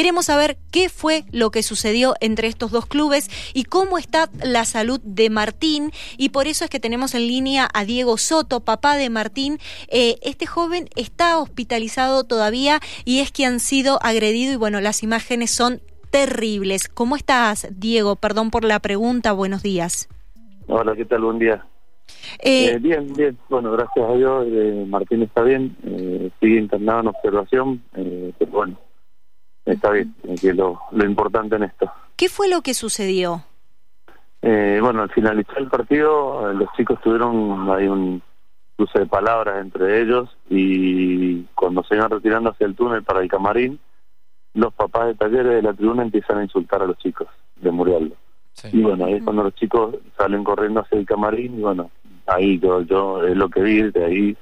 queremos saber qué fue lo que sucedió entre estos dos clubes y cómo está la salud de Martín. Y por eso es que tenemos en línea a Diego Soto, papá de Martín. Eh, este joven está hospitalizado todavía y es que han sido agredido y bueno, las imágenes son terribles. ¿Cómo estás, Diego? Perdón por la pregunta. Buenos días. Hola, ¿qué tal? Buen día. Eh, eh, bien, bien. Bueno, gracias a Dios, eh, Martín está bien, sigue internado en observación, pero bueno, está bien, que es lo, lo importante en esto. ¿Qué fue lo que sucedió? bueno, al finalizar el partido, los chicos tuvieron ahí un cruce de palabras entre ellos y cuando se iban retirando hacia el túnel para el camarín, los papás de talleres de la tribuna empiezan a insultar a los chicos de Murialdo. Y bueno, ahí es cuando los chicos salen corriendo hacia el camarín y bueno, ahí yo, yo es lo que vi, de ahí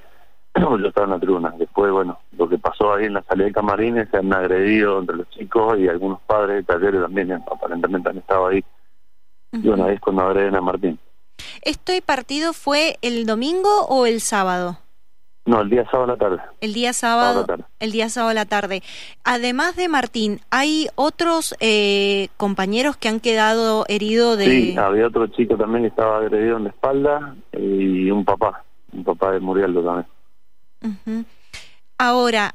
yo estaba en la tribuna. Después, bueno, lo que pasó ahí en la salida de camarines, se han agredido entre los chicos y algunos padres de talleres también aparentemente han estado ahí. Y bueno, ahí es cuando agreden a Martín. ¿Este partido fue el domingo o el sábado? No, el día sábado a la tarde. El día sábado, el día sábado a la tarde. Además de Martín, ¿hay otros eh, compañeros que han quedado heridos de...? Sí, había otro chico también que estaba agredido en la espalda y un papá, un papá de Murialdo también. Ahora,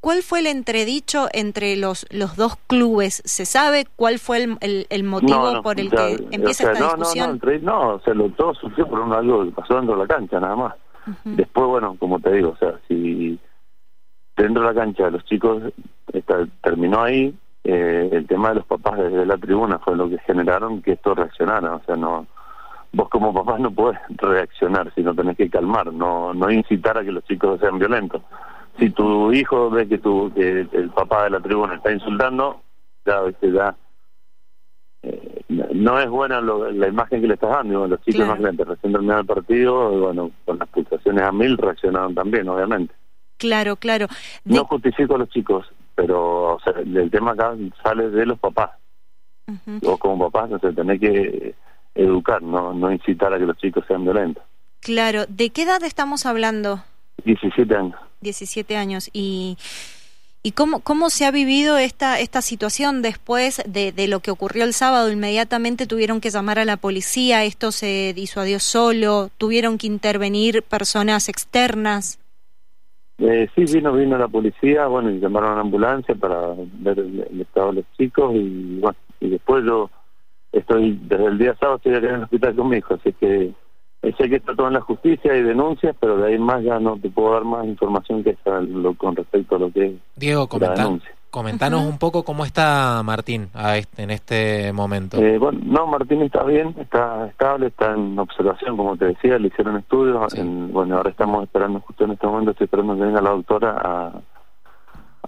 ¿cuál fue el entredicho entre los, los dos clubes? ¿Se sabe cuál fue el, el, motivo por el que empieza esta discusión? No, no, no, se lo, todo surgió por un, algo que pasó dentro de la cancha, nada más. Después, bueno, como te digo, o sea, si dentro de la cancha los chicos está, terminó ahí, eh, el tema de los papás desde la tribuna fue lo que generaron que esto reaccionara, o sea, no vos como papás no podés reaccionar, sino tenés que calmar, no no incitar a que los chicos sean violentos. Si tu hijo ve que tu que el papá de la tribuna está insultando, ya ya eh, no es buena la imagen que le estás dando. Los chicos más grandes recién terminaron el partido, bueno, con las pulsaciones a mil reaccionaron también, obviamente. Claro, claro. No justifico a los chicos, pero o sea, el tema acá sale de los papás. O como papás, no sé, tenés que educar, no, no incitar a que los chicos sean violentos. Claro. ¿De qué edad estamos hablando? 17 años. 17 años. Y ¿Y cómo, cómo se ha vivido esta, esta situación después de, de, lo que ocurrió el sábado? Inmediatamente tuvieron que llamar a la policía, esto se disuadió solo, tuvieron que intervenir personas externas. Eh, sí, vino, vino la policía, bueno, y llamaron a la ambulancia para ver el, estado de los chicos y bueno, y después yo estoy, desde el día sábado estoy acá en el hospital con mi hijo, así que sé que está todo en la justicia y denuncias, pero de ahí más ya no te puedo dar más información que esa lo, con respecto a lo que es Diego, comentanos un poco cómo está Martín a este, en este momento. Eh, bueno, no, Martín está bien, está estable, está en observación, como te decía, le hicieron estudios. bueno, ahora estamos esperando, justo en este momento, estoy esperando que venga la doctora a,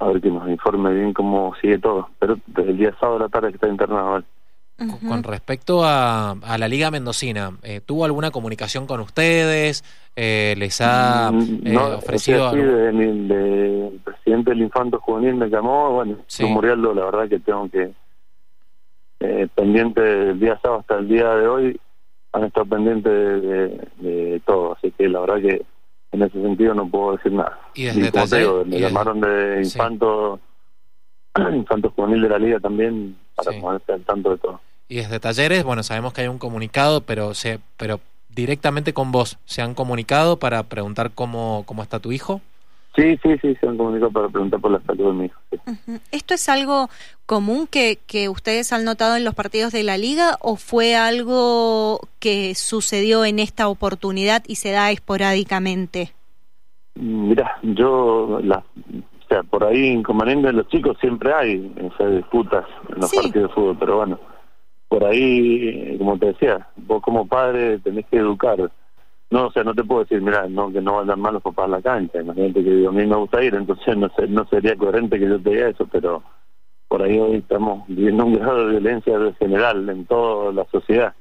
a ver que nos informe bien cómo sigue todo. Pero desde el día sábado de la tarde que está internado. Con respecto a, la Liga Mendocina, eh, ¿tuvo alguna comunicación con ustedes? Eh, ¿Les ha mm, eh, ofrecido sí, el presidente del Infanto Juvenil me llamó, bueno, sí. Murialdo, la verdad que tengo que, pendiente del día sábado hasta el día de hoy, han estado pendientes de, todo, así que la verdad que en ese sentido no puedo decir nada. Y desde me llamaron de Infanto, Infanto Juvenil de la Liga también, para ponerse al tanto de todo. Y desde talleres, bueno, sabemos que hay un comunicado, pero se, pero directamente con vos, ¿se han comunicado para preguntar cómo, cómo está tu hijo? Sí, sí, sí, se han comunicado para preguntar por la salud de mi hijo. ¿Esto es algo común que, que ustedes han notado en los partidos de la liga o fue algo que sucedió en esta oportunidad y se da esporádicamente? Mira, yo, la, o sea, por ahí inconvenientes de los chicos siempre hay, esas disputas en los partidos de fútbol, pero bueno, por ahí, como te decía, vos como padre tenés que educar. No, o sea, no te puedo decir, mira, no, que no vayan mal los papás a la cancha. Imagínate que a mí me gusta ir, entonces no, sé, no sería coherente que yo te diga eso, pero por ahí hoy estamos viviendo un grado de violencia general en toda la sociedad.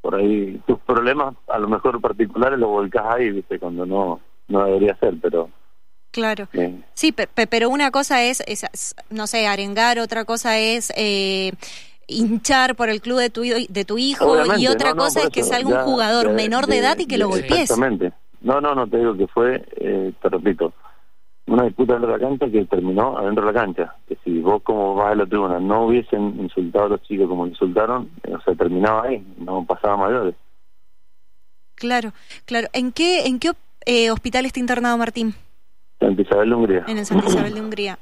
Por ahí tus problemas, a lo mejor particulares, los volcás ahí, viste, cuando no, no debería ser, pero Claro. Sí, pero una cosa es, es, no sé, arengar, otra cosa es eh, hinchar por el club de tu, de tu hijo y otra cosa es que salga un jugador menor de, edad y que lo golpees. Exactamente. No, no, no, te digo que fue, eh, te repito, una disputa dentro de la cancha que terminó adentro de la cancha. Que si vos como vas a la tribuna no hubiesen insultado a los chicos como insultaron, o sea, terminaba ahí, no pasaba mayores. Claro, claro. ¿En qué, en qué eh, hospital está internado Martín? Santa Isabel de Hungría. En el Santa Isabel de Hungría.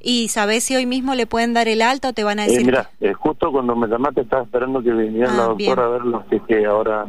¿Y sabés si hoy mismo le pueden dar el alta o te van a decir? Eh, mira, eh, justo cuando me llamaste estaba esperando que viniera la ah, doctora a verlo, así que ahora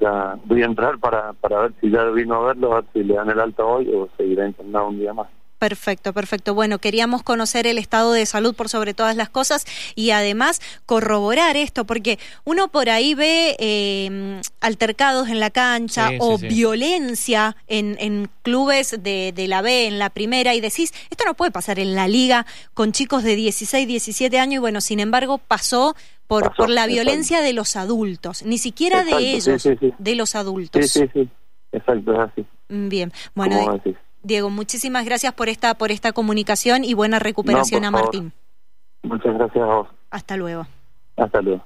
ya voy a entrar para, para ver si ya vino a verlo, a ver si le dan el alta hoy o seguirá internado un día más. Perfecto, perfecto. Bueno, queríamos conocer el estado de salud por sobre todas las cosas y además corroborar esto, porque uno por ahí ve eh, altercados en la cancha o violencia en, en clubes de, de, la B, en la primera, y decís, esto no puede pasar en la liga con chicos de 16, 17 años, y bueno, sin embargo pasó por, por la violencia de los adultos, ni siquiera de ellos, de los adultos. Sí, sí, sí, exacto, es así. Bien, bueno. Diego, muchísimas gracias por esta, por esta comunicación y buena recuperación a Martín. Muchas gracias a vos. Hasta luego. Hasta luego.